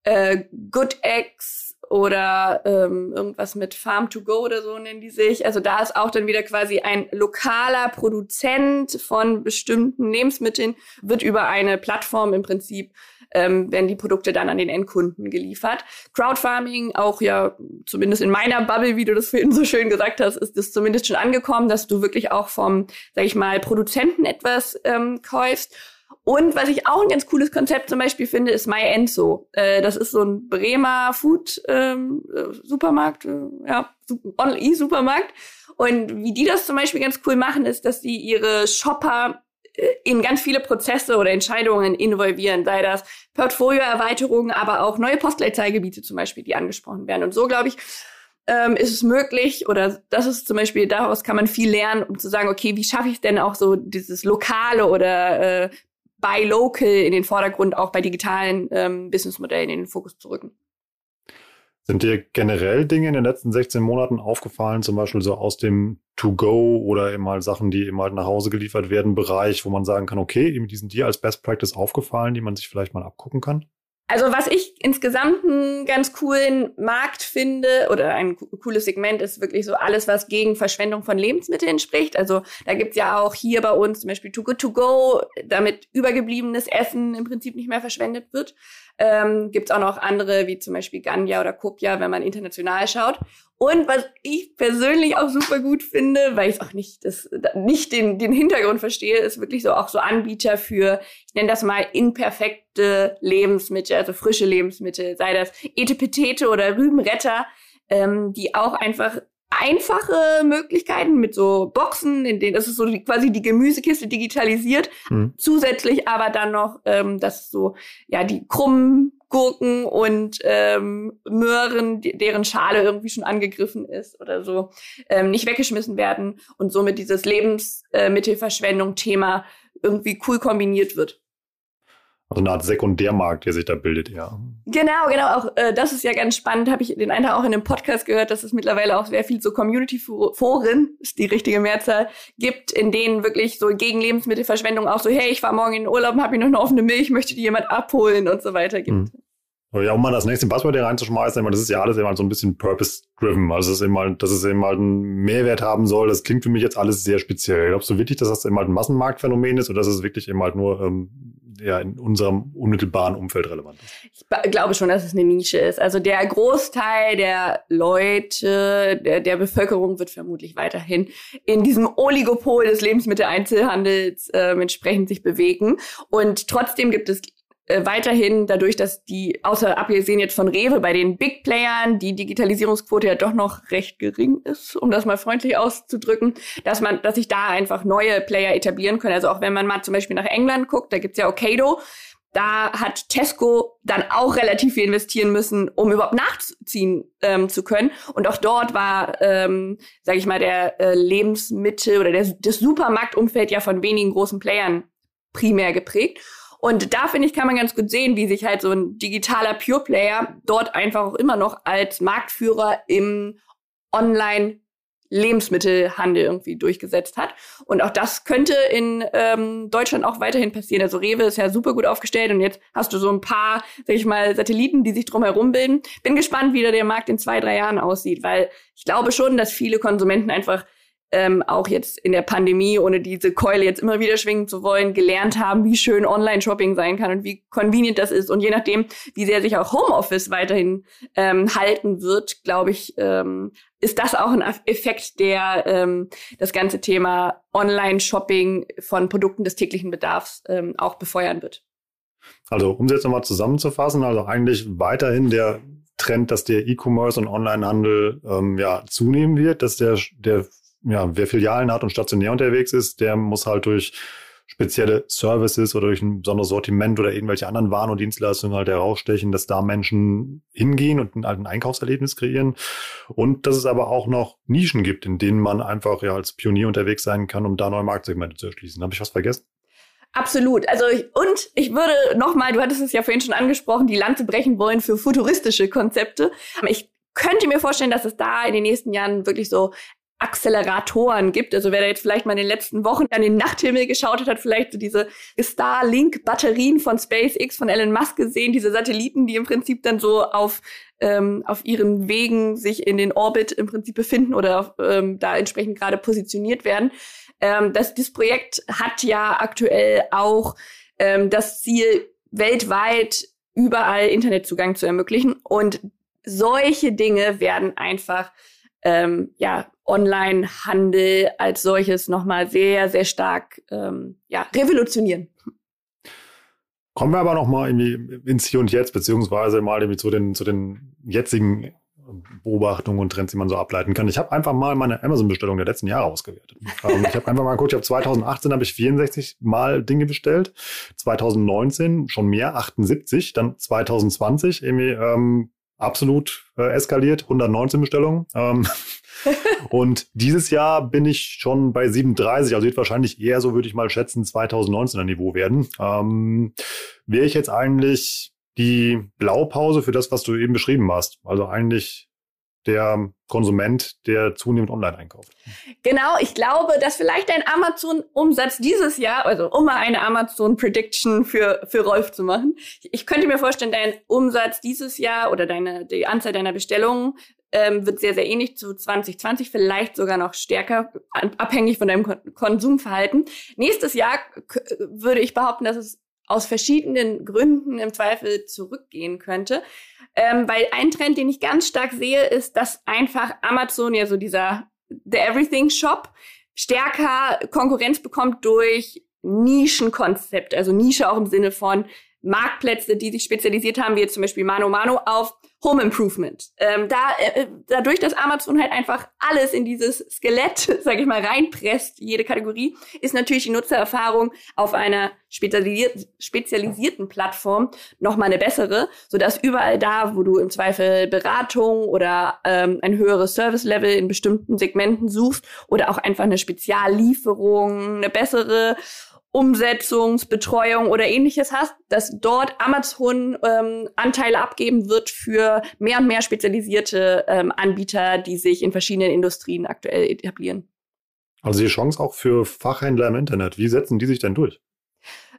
äh, GoodX oder ähm, irgendwas mit Farm to Go oder so nennen die sich. Also da ist auch dann wieder quasi ein lokaler Produzent von bestimmten Lebensmitteln, wird über eine Plattform im Prinzip ähm, werden die Produkte dann an den Endkunden geliefert. Crowdfarming, auch ja, zumindest in meiner Bubble, wie du das vorhin so schön gesagt hast, ist das zumindest schon angekommen, dass du wirklich auch vom, sag ich mal, Produzenten etwas ähm, kaufst. Und was ich auch ein ganz cooles Konzept zum Beispiel finde, ist My Enzo. Äh, das ist so ein Bremer Food ähm, äh, Supermarkt, äh, ja, E-Supermarkt. Und wie die das zum Beispiel ganz cool machen, ist, dass sie ihre Shopper äh, in ganz viele Prozesse oder Entscheidungen involvieren, sei das Portfolioerweiterungen, aber auch neue Postleitzahlgebiete zum Beispiel, die angesprochen werden. Und so, glaube ich, ähm, ist es möglich, oder das ist zum Beispiel, daraus kann man viel lernen, um zu sagen, okay, wie schaffe ich denn auch so dieses lokale oder äh, Buy Local in den Vordergrund, auch bei digitalen ähm, Businessmodellen in den Fokus zu rücken. Sind dir generell Dinge in den letzten 16 Monaten aufgefallen, zum Beispiel so aus dem To-Go oder eben mal Sachen, die eben halt nach Hause geliefert werden, Bereich, wo man sagen kann, okay, eben die sind dir als Best Practice aufgefallen, die man sich vielleicht mal abgucken kann? Also was ich insgesamt einen ganz coolen Markt finde oder ein cooles Segment ist wirklich so alles, was gegen Verschwendung von Lebensmitteln spricht. Also da gibt's ja auch hier bei uns zum Beispiel Too Good To Go, damit übergebliebenes Essen im Prinzip nicht mehr verschwendet wird. Ähm, Gibt auch noch andere, wie zum Beispiel Ganja oder Kopja, wenn man international schaut. Und was ich persönlich auch super gut finde, weil ich auch nicht, das, nicht den, den Hintergrund verstehe, ist wirklich so auch so Anbieter für, ich nenne das mal imperfekte Lebensmittel, also frische Lebensmittel, sei das Etepetete oder Rübenretter, ähm, die auch einfach einfache Möglichkeiten mit so Boxen, in denen das ist so die, quasi die Gemüsekiste digitalisiert, mhm. zusätzlich aber dann noch, ähm, dass so ja die krummen Gurken und ähm, Möhren, deren Schale irgendwie schon angegriffen ist oder so, ähm, nicht weggeschmissen werden und somit dieses Lebensmittelverschwendung-Thema irgendwie cool kombiniert wird. Also eine Art Sekundärmarkt, der sich da bildet, ja. Genau, genau. Auch äh, das ist ja ganz spannend. Habe ich den einen Tag auch in einem Podcast gehört, dass es mittlerweile auch sehr viel so Community-Foren, ist die richtige Mehrzahl, gibt, in denen wirklich so gegen Lebensmittelverschwendung auch so, hey, ich fahre morgen in den Urlaub, habe ich noch eine offene Milch, möchte die jemand abholen und so weiter gibt. Mhm. Ja, um mal das nächste Passwort hier reinzuschmeißen, das ist ja alles immer so ein bisschen purpose-driven. Also, dass es eben halt, dass es eben halt einen Mehrwert haben soll, das klingt für mich jetzt alles sehr speziell. Glaubst du wirklich, dass das eben halt ein Massenmarktphänomen ist oder dass es wirklich eben halt nur ähm, ja in unserem unmittelbaren Umfeld relevant ist. Ich glaube schon, dass es eine Nische ist. Also der Großteil der Leute, der, der Bevölkerung wird vermutlich weiterhin in diesem Oligopol des Lebensmitteleinzelhandels äh, entsprechend sich bewegen. Und trotzdem gibt es äh, weiterhin dadurch, dass die, außer abgesehen jetzt von Rewe, bei den Big Playern die Digitalisierungsquote ja doch noch recht gering ist, um das mal freundlich auszudrücken, dass man, dass sich da einfach neue Player etablieren können. Also auch wenn man mal zum Beispiel nach England guckt, da gibt's ja Okado, da hat Tesco dann auch relativ viel investieren müssen, um überhaupt nachziehen ähm, zu können. Und auch dort war, ähm, sage ich mal, der äh, Lebensmittel oder der, das Supermarktumfeld ja von wenigen großen Playern primär geprägt. Und da finde ich, kann man ganz gut sehen, wie sich halt so ein digitaler Pure Player dort einfach auch immer noch als Marktführer im Online Lebensmittelhandel irgendwie durchgesetzt hat. Und auch das könnte in ähm, Deutschland auch weiterhin passieren. Also Rewe ist ja super gut aufgestellt und jetzt hast du so ein paar, sag ich mal, Satelliten, die sich drumherum bilden. Bin gespannt, wie der Markt in zwei, drei Jahren aussieht, weil ich glaube schon, dass viele Konsumenten einfach ähm, auch jetzt in der Pandemie, ohne diese Keule jetzt immer wieder schwingen zu wollen, gelernt haben, wie schön Online-Shopping sein kann und wie convenient das ist. Und je nachdem, wie sehr sich auch Homeoffice weiterhin ähm, halten wird, glaube ich, ähm, ist das auch ein Effekt, der ähm, das ganze Thema Online-Shopping von Produkten des täglichen Bedarfs ähm, auch befeuern wird. Also, um es jetzt nochmal zusammenzufassen, also eigentlich weiterhin der Trend, dass der E-Commerce und Onlinehandel ähm, ja zunehmen wird, dass der, der ja, wer Filialen hat und stationär unterwegs ist, der muss halt durch spezielle Services oder durch ein besonderes Sortiment oder irgendwelche anderen Waren und Dienstleistungen halt herausstechen, dass da Menschen hingehen und ein, halt ein Einkaufserlebnis kreieren. Und dass es aber auch noch Nischen gibt, in denen man einfach ja als Pionier unterwegs sein kann, um da neue Marktsegmente zu erschließen. Habe ich was vergessen? Absolut. Also ich, und ich würde nochmal, du hattest es ja vorhin schon angesprochen, die Lanze brechen wollen für futuristische Konzepte. Ich könnte mir vorstellen, dass es da in den nächsten Jahren wirklich so Acceleratoren gibt. Also wer da jetzt vielleicht mal in den letzten Wochen an den Nachthimmel geschaut hat, hat vielleicht so diese Starlink-Batterien von SpaceX von Elon Musk gesehen, diese Satelliten, die im Prinzip dann so auf ähm, auf ihren Wegen sich in den Orbit im Prinzip befinden oder ähm, da entsprechend gerade positioniert werden. Ähm, das, das Projekt hat ja aktuell auch ähm, das Ziel, weltweit überall Internetzugang zu ermöglichen. Und solche Dinge werden einfach ähm, ja, Online-Handel als solches nochmal sehr, sehr stark ähm, ja, revolutionieren. Kommen wir aber nochmal irgendwie ins Hier und Jetzt, beziehungsweise mal irgendwie zu den, zu den jetzigen Beobachtungen und Trends, die man so ableiten kann. Ich habe einfach mal meine Amazon-Bestellung der letzten Jahre ausgewertet. ähm, ich habe einfach mal geguckt, ich habe 2018 habe ich 64 Mal Dinge bestellt, 2019 schon mehr, 78, dann 2020 irgendwie ähm, absolut äh, eskaliert, 119 Bestellungen. Ähm, und dieses Jahr bin ich schon bei 37, also wird wahrscheinlich eher so, würde ich mal schätzen, 2019er Niveau werden. Ähm, Wäre ich jetzt eigentlich die Blaupause für das, was du eben beschrieben hast? Also eigentlich der Konsument, der zunehmend online einkauft. Genau, ich glaube, dass vielleicht ein Amazon-Umsatz dieses Jahr, also um mal eine Amazon-Prediction für, für Rolf zu machen, ich könnte mir vorstellen, dein Umsatz dieses Jahr oder deine, die Anzahl deiner Bestellungen ähm, wird sehr, sehr ähnlich zu 2020, vielleicht sogar noch stärker, abhängig von deinem Konsumverhalten. Nächstes Jahr würde ich behaupten, dass es aus verschiedenen Gründen im Zweifel zurückgehen könnte. Ähm, weil ein Trend, den ich ganz stark sehe, ist, dass einfach Amazon ja so dieser The Everything Shop stärker Konkurrenz bekommt durch Nischenkonzept, also Nische auch im Sinne von Marktplätze, die sich spezialisiert haben, wie jetzt zum Beispiel Mano Mano auf Home Improvement. Ähm, da, äh, dadurch, dass Amazon halt einfach alles in dieses Skelett, sag ich mal, reinpresst, jede Kategorie, ist natürlich die Nutzererfahrung auf einer spezialisiert, spezialisierten Plattform nochmal eine bessere, sodass überall da, wo du im Zweifel Beratung oder ähm, ein höheres Service-Level in bestimmten Segmenten suchst oder auch einfach eine Speziallieferung, eine bessere Umsetzungsbetreuung oder ähnliches hast, dass dort Amazon ähm, Anteile abgeben wird für mehr und mehr spezialisierte ähm, Anbieter, die sich in verschiedenen Industrien aktuell etablieren. Also die Chance auch für Fachhändler im Internet. Wie setzen die sich denn durch?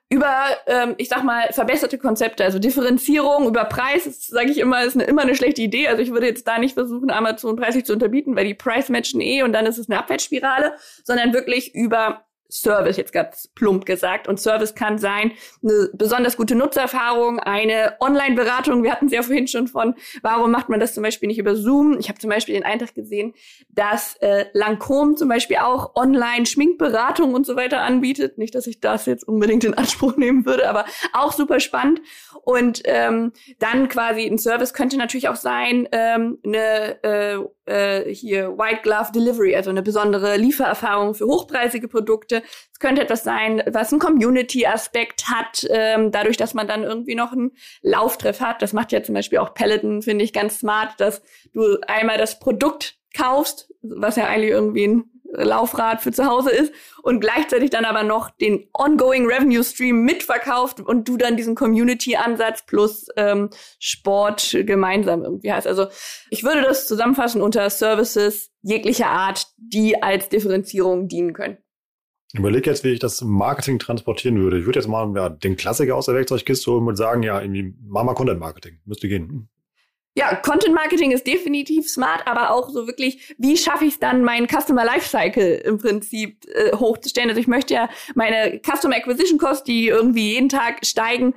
Über, ähm, ich sag mal, verbesserte Konzepte, also Differenzierung über Preis, sage ich immer, ist eine, immer eine schlechte Idee. Also ich würde jetzt da nicht versuchen, Amazon preislich zu unterbieten, weil die Price matchen eh und dann ist es eine Abwärtsspirale, sondern wirklich über Service, jetzt ganz plump gesagt. Und Service kann sein, eine besonders gute Nutzererfahrung, eine Online-Beratung. Wir hatten es ja vorhin schon von, warum macht man das zum Beispiel nicht über Zoom? Ich habe zum Beispiel den Eintrag gesehen, dass äh, Lancôme zum Beispiel auch Online-Schminkberatung und so weiter anbietet. Nicht, dass ich das jetzt unbedingt in Anspruch nehmen würde, aber auch super spannend. Und ähm, dann quasi ein Service könnte natürlich auch sein, ähm, eine äh, äh, hier White Glove Delivery, also eine besondere Liefererfahrung für hochpreisige Produkte. Es könnte etwas sein, was einen Community-Aspekt hat, ähm, dadurch, dass man dann irgendwie noch einen Lauftreff hat. Das macht ja zum Beispiel auch Peloton, finde ich, ganz smart, dass du einmal das Produkt kaufst, was ja eigentlich irgendwie ein Laufrad für zu Hause ist und gleichzeitig dann aber noch den ongoing Revenue Stream mitverkauft und du dann diesen Community-Ansatz plus ähm, Sport gemeinsam irgendwie hast. Also ich würde das zusammenfassen unter Services jeglicher Art, die als Differenzierung dienen können. Ich überlege jetzt, wie ich das Marketing transportieren würde. Ich würde jetzt mal ja, den Klassiker aus der Werkzeugkiste holen und sagen, ja, irgendwie Mama Content Marketing müsste gehen ja, Content Marketing ist definitiv smart, aber auch so wirklich, wie schaffe ich es dann, meinen Customer Lifecycle im Prinzip äh, hochzustellen? Also ich möchte ja meine Customer Acquisition Cost, die irgendwie jeden Tag steigen,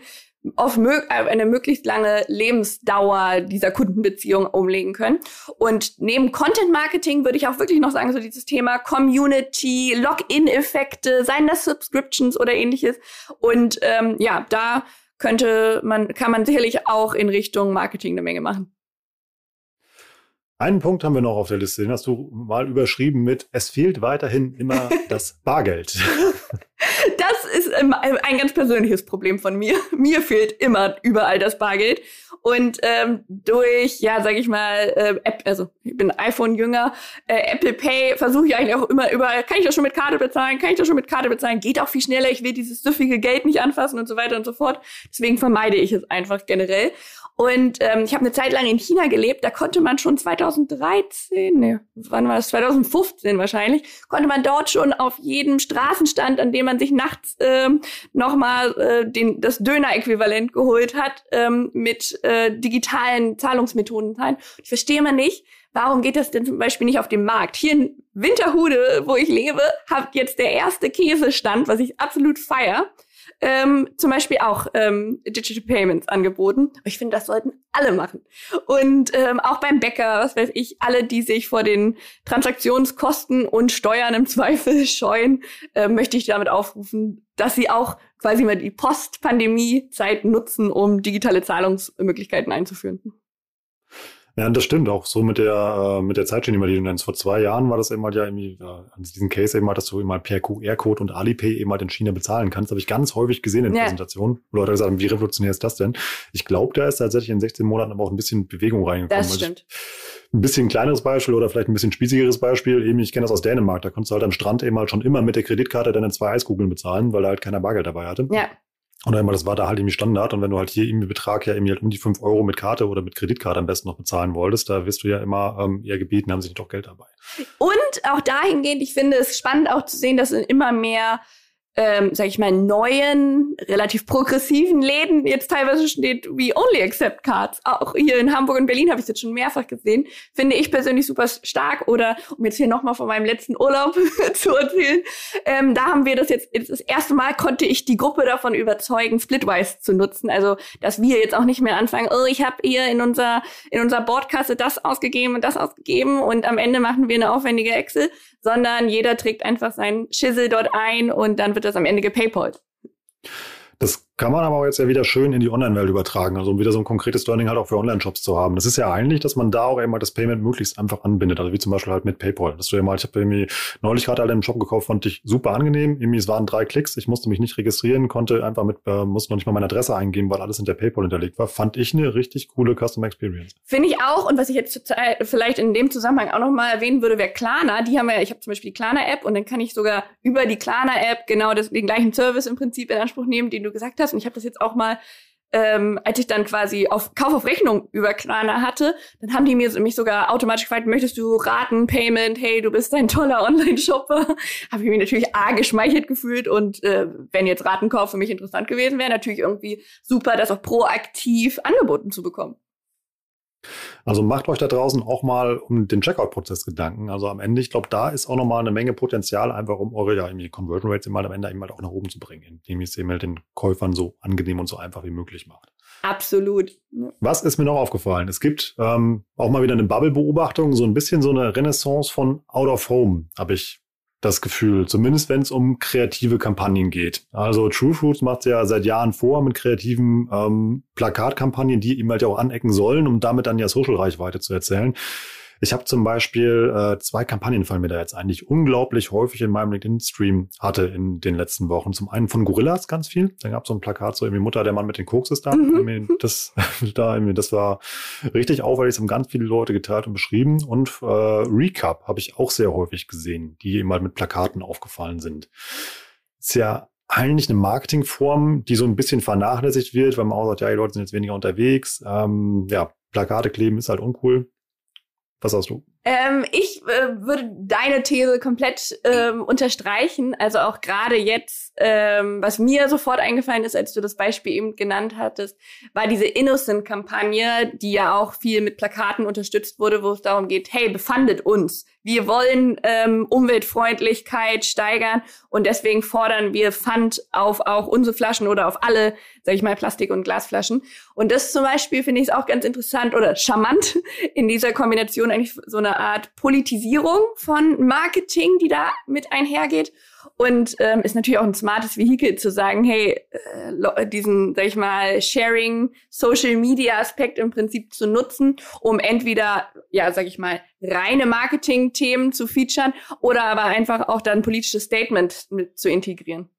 auf mö äh, eine möglichst lange Lebensdauer dieser Kundenbeziehung umlegen können. Und neben Content Marketing würde ich auch wirklich noch sagen, so dieses Thema Community, Login-Effekte, seien das Subscriptions oder ähnliches. Und ähm, ja, da könnte man, kann man sicherlich auch in Richtung Marketing eine Menge machen. Einen Punkt haben wir noch auf der Liste, den hast du mal überschrieben mit, es fehlt weiterhin immer das Bargeld. Das ist ein ganz persönliches Problem von mir. Mir fehlt immer überall das Bargeld. Und ähm, durch, ja, sag ich mal, äh, App, also ich bin iPhone-Jünger, äh, Apple Pay versuche ich eigentlich auch immer überall, kann ich das schon mit Karte bezahlen, kann ich das schon mit Karte bezahlen, geht auch viel schneller, ich will dieses süffige Geld nicht anfassen und so weiter und so fort. Deswegen vermeide ich es einfach generell. Und ähm, ich habe eine Zeit lang in China gelebt, da konnte man schon 2013, ne, wann war das? 2015 wahrscheinlich, konnte man dort schon auf jedem Straßenstand, an dem man sich nachts ähm, nochmal äh, das Döner-Äquivalent geholt hat, ähm, mit äh, digitalen Zahlungsmethoden zahlen. Ich verstehe mal nicht, warum geht das denn zum Beispiel nicht auf dem Markt? Hier in Winterhude, wo ich lebe, hat jetzt der erste Käsestand, was ich absolut feier ähm, zum Beispiel auch ähm, Digital Payments angeboten. Ich finde, das sollten alle machen. Und ähm, auch beim Bäcker, was weiß ich, alle, die sich vor den Transaktionskosten und Steuern im Zweifel scheuen, äh, möchte ich damit aufrufen, dass sie auch quasi mal die Post-Pandemie-Zeit nutzen, um digitale Zahlungsmöglichkeiten einzuführen. Ja, das stimmt auch so mit der, äh, mit der Zeitschiene, die du nennst. Vor zwei Jahren war das eben halt ja irgendwie, äh, also diesen Case eben halt, dass du eben halt per QR-Code und Alipay eben halt in China bezahlen kannst. Habe ich ganz häufig gesehen in ja. Präsentationen, wo Leute gesagt haben, wie revolutionär ist das denn? Ich glaube, da ist tatsächlich in 16 Monaten aber auch ein bisschen Bewegung reingekommen. Das also stimmt. Ein bisschen kleineres Beispiel oder vielleicht ein bisschen spießigeres Beispiel. Eben, ich kenne das aus Dänemark. Da konntest du halt am Strand eben halt schon immer mit der Kreditkarte deine zwei Eiskugeln bezahlen, weil da halt keiner Bargeld dabei hatte. Ja. Und einmal, das war da halt irgendwie Standard. Und wenn du halt hier irgendwie Betrag ja irgendwie halt um die fünf Euro mit Karte oder mit Kreditkarte am besten noch bezahlen wolltest, da wirst du ja immer ähm, eher gebeten, haben sie nicht doch Geld dabei. Und auch dahingehend, ich finde es spannend auch zu sehen, dass immer mehr ähm, sag ich mal, neuen, relativ progressiven Läden jetzt teilweise steht, we only accept cards. Auch hier in Hamburg und Berlin habe ich jetzt schon mehrfach gesehen. Finde ich persönlich super stark. Oder um jetzt hier nochmal von meinem letzten Urlaub zu erzählen, ähm, da haben wir das jetzt, das erste Mal konnte ich die Gruppe davon überzeugen, Splitwise zu nutzen. Also, dass wir jetzt auch nicht mehr anfangen, oh, ich habe hier in unser, in unserer Bordkasse das ausgegeben und das ausgegeben und am Ende machen wir eine aufwendige Excel, sondern jeder trägt einfach seinen Schissel dort ein und dann wird das am Ende gepaypalt. Das kann man aber jetzt ja wieder schön in die Online-Welt übertragen, also um wieder so ein konkretes Learning halt auch für Online-Shops zu haben. Das ist ja eigentlich, dass man da auch immer das Payment möglichst einfach anbindet, also wie zum Beispiel halt mit PayPal. Dass du ja mal, ich habe irgendwie neulich gerade halt einen Shop gekauft, fand ich super angenehm. Irgendwie, es waren drei Klicks, ich musste mich nicht registrieren, konnte einfach mit, äh, musste noch nicht mal meine Adresse eingeben, weil alles in der PayPal hinterlegt war. Fand ich eine richtig coole Customer Experience. Finde ich auch. Und was ich jetzt vielleicht in dem Zusammenhang auch nochmal erwähnen würde, wäre Klarna. Die haben ja, ich habe zum Beispiel die Klarna-App und dann kann ich sogar über die Klarna-App genau das, den gleichen Service im Prinzip in Anspruch nehmen, den du gesagt hast. Und ich habe das jetzt auch mal ähm, als ich dann quasi auf Kauf auf Rechnung über Klarna hatte, dann haben die mir mich sogar automatisch gefragt, möchtest du Raten, Payment, hey, du bist ein toller Online-Shopper. Habe ich mich natürlich A geschmeichelt gefühlt und äh, wenn jetzt Ratenkauf für mich interessant gewesen wäre, natürlich irgendwie super, das auch proaktiv angeboten zu bekommen. Also macht euch da draußen auch mal um den Checkout-Prozess Gedanken. Also am Ende, ich glaube, da ist auch nochmal eine Menge Potenzial, einfach um eure ja, Conversion Rates immer am Ende eben halt auch nach oben zu bringen, indem ihr es eben halt den Käufern so angenehm und so einfach wie möglich macht. Absolut. Was ist mir noch aufgefallen? Es gibt ähm, auch mal wieder eine Bubble-Beobachtung, so ein bisschen so eine Renaissance von Out of Home, habe ich das Gefühl, zumindest wenn es um kreative Kampagnen geht. Also True Fruits macht ja seit Jahren vor mit kreativen ähm, Plakatkampagnen, die eben halt auch anecken sollen, um damit dann ja Social-Reichweite zu erzählen. Ich habe zum Beispiel äh, zwei Kampagnen fallen mir da jetzt eigentlich unglaublich häufig in meinem LinkedIn-Stream hatte in den letzten Wochen. Zum einen von Gorillas ganz viel. Da gab es so ein Plakat, so irgendwie Mutter, der Mann mit den Koks ist da. Mhm. Das, da das war richtig auffällig, das haben ganz viele Leute geteilt und beschrieben. Und äh, Recap habe ich auch sehr häufig gesehen, die eben halt mit Plakaten aufgefallen sind. Ist ja eigentlich eine Marketingform, die so ein bisschen vernachlässigt wird, weil man auch sagt, ja, die Leute sind jetzt weniger unterwegs. Ähm, ja, Plakate kleben ist halt uncool. Was hast du? Ähm, ich äh, würde deine These komplett ähm, unterstreichen. Also auch gerade jetzt, ähm, was mir sofort eingefallen ist, als du das Beispiel eben genannt hattest, war diese Innocent-Kampagne, die ja auch viel mit Plakaten unterstützt wurde, wo es darum geht, hey, befandet uns. Wir wollen ähm, Umweltfreundlichkeit steigern und deswegen fordern wir Pfand auf auch unsere Flaschen oder auf alle, sag ich mal, Plastik- und Glasflaschen. Und das zum Beispiel finde ich auch ganz interessant oder charmant in dieser Kombination eigentlich so eine Art Politisierung von Marketing, die da mit einhergeht. Und ähm, ist natürlich auch ein smartes Vehikel zu sagen, hey, äh, diesen, sag ich mal, Sharing, Social Media Aspekt im Prinzip zu nutzen, um entweder, ja, sag ich mal, reine Marketing-Themen zu featuren oder aber einfach auch dann politisches Statement mit zu integrieren.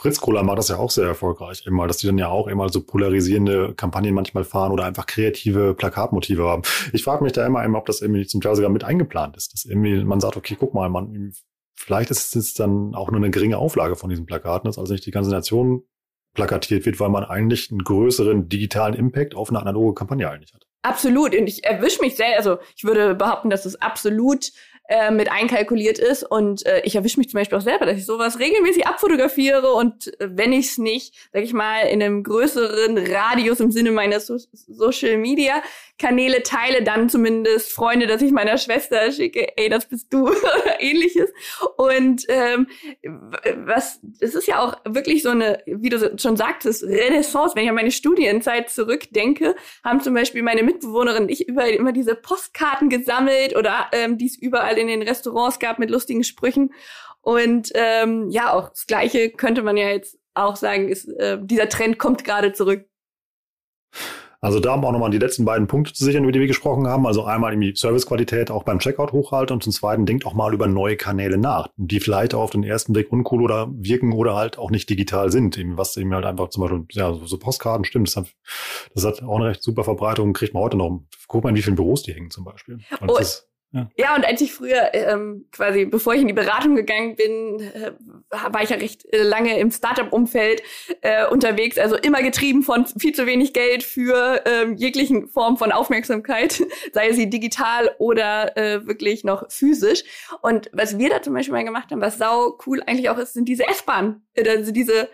Fritz Kohler macht das ja auch sehr erfolgreich, immer, dass die dann ja auch immer so polarisierende Kampagnen manchmal fahren oder einfach kreative Plakatmotive haben. Ich frage mich da immer, immer, ob das irgendwie zum Teil sogar mit eingeplant ist, dass irgendwie man sagt, okay, guck mal, man, vielleicht ist es dann auch nur eine geringe Auflage von diesen Plakaten, dass also nicht die ganze Nation plakatiert wird, weil man eigentlich einen größeren digitalen Impact auf eine analoge Kampagne eigentlich hat. Absolut. Und ich erwische mich sehr, also ich würde behaupten, dass es absolut äh, mit einkalkuliert ist. Und äh, ich erwische mich zum Beispiel auch selber, dass ich sowas regelmäßig abfotografiere und äh, wenn ich es nicht, sag ich mal, in einem größeren Radius im Sinne meiner so Social Media Kanäle teile, dann zumindest Freunde, dass ich meiner Schwester schicke, ey, das bist du oder ähnliches. Und ähm, was, es ist ja auch wirklich so eine, wie du schon sagtest, Renaissance. Wenn ich an meine Studienzeit zurückdenke, haben zum Beispiel meine Mitbewohnerin ich überall immer diese Postkarten gesammelt oder ähm, die es überall in den Restaurants gab mit lustigen Sprüchen. Und ähm, ja, auch das Gleiche könnte man ja jetzt auch sagen, ist, äh, dieser Trend kommt gerade zurück. Also da haben wir auch nochmal die letzten beiden Punkte zu sichern, über die wir gesprochen haben. Also einmal die Servicequalität auch beim Checkout hochhalten und zum zweiten denkt auch mal über neue Kanäle nach, die vielleicht auf den ersten Blick uncool oder wirken oder halt auch nicht digital sind. Eben, was eben halt einfach zum Beispiel, ja, so, so Postkarten stimmt, das hat, das hat auch eine recht super Verbreitung, kriegt man heute noch. Guck mal, in wie vielen Büros die hängen zum Beispiel. Und oh. das Ja. ja, und als ich früher ähm, quasi, bevor ich in die Beratung gegangen bin, äh, war ich ja recht äh, lange im Startup-Umfeld äh, unterwegs, also immer getrieben von viel zu wenig Geld für ähm, jeglichen Form von Aufmerksamkeit, sei sie digital oder äh, wirklich noch physisch. Und was wir da zum Beispiel mal gemacht haben, was sau cool eigentlich auch ist, sind diese S-Bahnen, also diese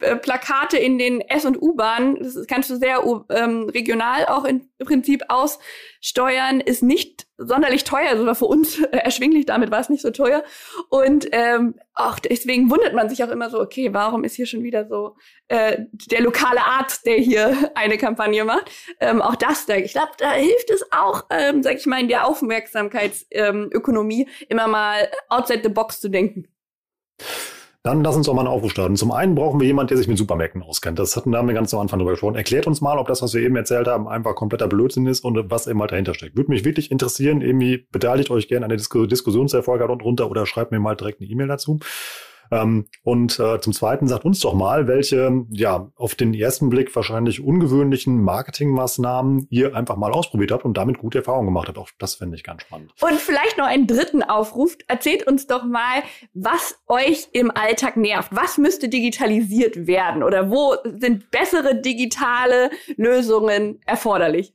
äh, Plakate in den S- und U-Bahnen, das kannst du sehr ähm, regional auch im Prinzip aussteuern, ist nicht sonderlich teuer, also war für uns äh, erschwinglich, damit war es nicht so teuer. Und ähm, auch deswegen wundert man sich auch immer so, okay, warum ist hier schon wieder so äh, der lokale Arzt, der hier eine Kampagne macht? Ähm, auch das, da, ich glaube, da hilft es auch, ähm, sag ich mal, in der Aufmerksamkeitsökonomie ähm, immer mal outside the box zu denken. Dann lass uns doch mal einen Aufruf starten. Zum einen brauchen wir jemanden, der sich mit Supermärkten auskennt. Das hatten wir ganz am Anfang drüber gesprochen. Erklärt uns mal, ob das, was wir eben erzählt haben, einfach kompletter Blödsinn ist und was eben halt dahinter steckt. Würde mich wirklich interessieren. Irgendwie beteiligt euch gerne an der Diskussionserfolge drunter oder schreibt mir mal direkt eine E-Mail dazu. Ähm, und äh, zum Zweiten sagt uns doch mal, welche, ja, auf den ersten Blick wahrscheinlich ungewöhnlichen Marketingmaßnahmen ihr einfach mal ausprobiert habt und damit gute Erfahrungen gemacht habt. Auch das finde ich ganz spannend. Und vielleicht noch einen dritten Aufruf. Erzählt uns doch mal, was euch im Alltag nervt. Was müsste digitalisiert werden oder wo sind bessere digitale Lösungen erforderlich?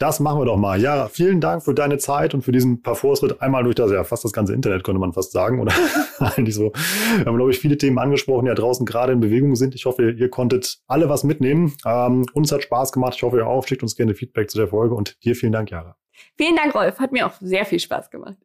Das machen wir doch mal. Ja, vielen Dank für deine Zeit und für diesen Parforce-Ritt einmal durch das, ja, fast das ganze Internet, könnte man fast sagen. Oder eigentlich so. Wir haben, glaube ich, viele Themen angesprochen, die ja draußen gerade in Bewegung sind. Ich hoffe, ihr konntet alle was mitnehmen. Ähm, uns hat Spaß gemacht. Ich hoffe, ihr auch. Schickt uns gerne Feedback zu der Folge und dir vielen Dank, Jara. Vielen Dank, Rolf. Hat mir auch sehr viel Spaß gemacht.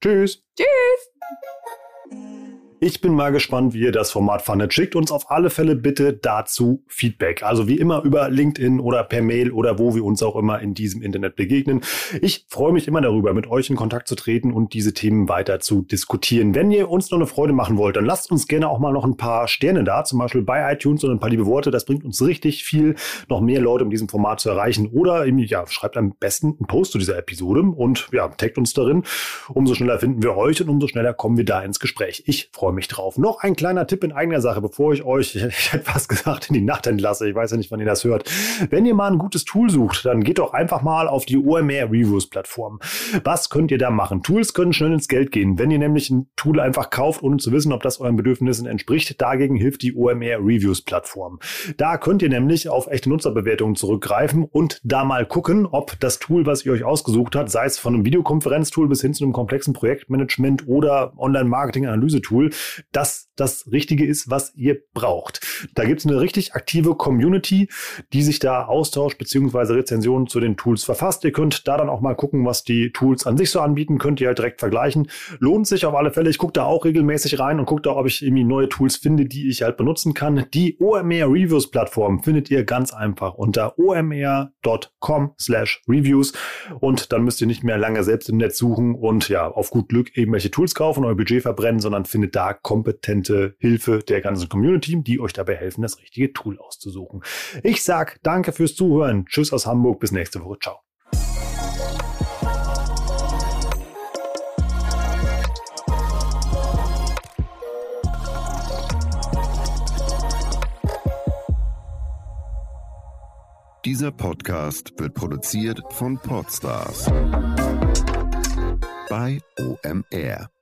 Tschüss. Tschüss. Ich bin mal gespannt, wie ihr das Format fandet. Schickt uns auf alle Fälle bitte dazu Feedback. Also wie immer über LinkedIn oder per Mail oder wo wir uns auch immer in diesem Internet begegnen. Ich freue mich immer darüber, mit euch in Kontakt zu treten und diese Themen weiter zu diskutieren. Wenn ihr uns noch eine Freude machen wollt, dann lasst uns gerne auch mal noch ein paar Sterne da, zum Beispiel bei iTunes und ein paar liebe Worte. Das bringt uns richtig viel, noch mehr Leute in diesem Format zu erreichen. Oder ja, schreibt am besten einen Post zu dieser Episode und ja, taggt uns darin. Umso schneller finden wir euch und umso schneller kommen wir da ins Gespräch. Ich freue mich drauf. Noch ein kleiner Tipp in eigener Sache, bevor ich euch, fast gesagt, in die Nacht entlasse. Ich weiß ja nicht, wann ihr das hört. Wenn ihr mal ein gutes Tool sucht, dann geht doch einfach mal auf die OMR Reviews Plattform. Was könnt ihr da machen? Tools können schnell ins Geld gehen. Wenn ihr nämlich ein Tool einfach kauft, ohne zu wissen, ob das euren Bedürfnissen entspricht, dagegen hilft die OMR Reviews Plattform. Da könnt ihr nämlich auf echte Nutzerbewertungen zurückgreifen und da mal gucken, ob das Tool, was ihr euch ausgesucht habt, sei es von einem Videokonferenztool bis hin zu einem komplexen Projektmanagement oder Online-Marketing-Analyse-Tool, das das Richtige ist, was ihr braucht. Da gibt es eine richtig aktive Community, die sich da austauscht beziehungsweise Rezensionen zu den Tools verfasst. Ihr könnt da dann auch mal gucken, was die Tools an sich so anbieten, könnt ihr halt direkt vergleichen. Lohnt sich auf alle Fälle. Ich gucke da auch regelmäßig rein und gucke da, ob ich irgendwie neue Tools finde, die ich halt benutzen kann. Die OMR Reviews Plattform findet ihr ganz einfach unter omr.com slash reviews und dann müsst ihr nicht mehr lange selbst im Netz suchen und ja, auf gut Glück irgendwelche Tools kaufen, euer Budget verbrennen, sondern findet da kompetente Hilfe der ganzen Community, die euch dabei helfen, das richtige Tool auszusuchen. Ich sag danke fürs Zuhören. Tschüss aus Hamburg. Bis nächste Woche. Ciao. Dieser Podcast wird produziert von Podstars bei OMR.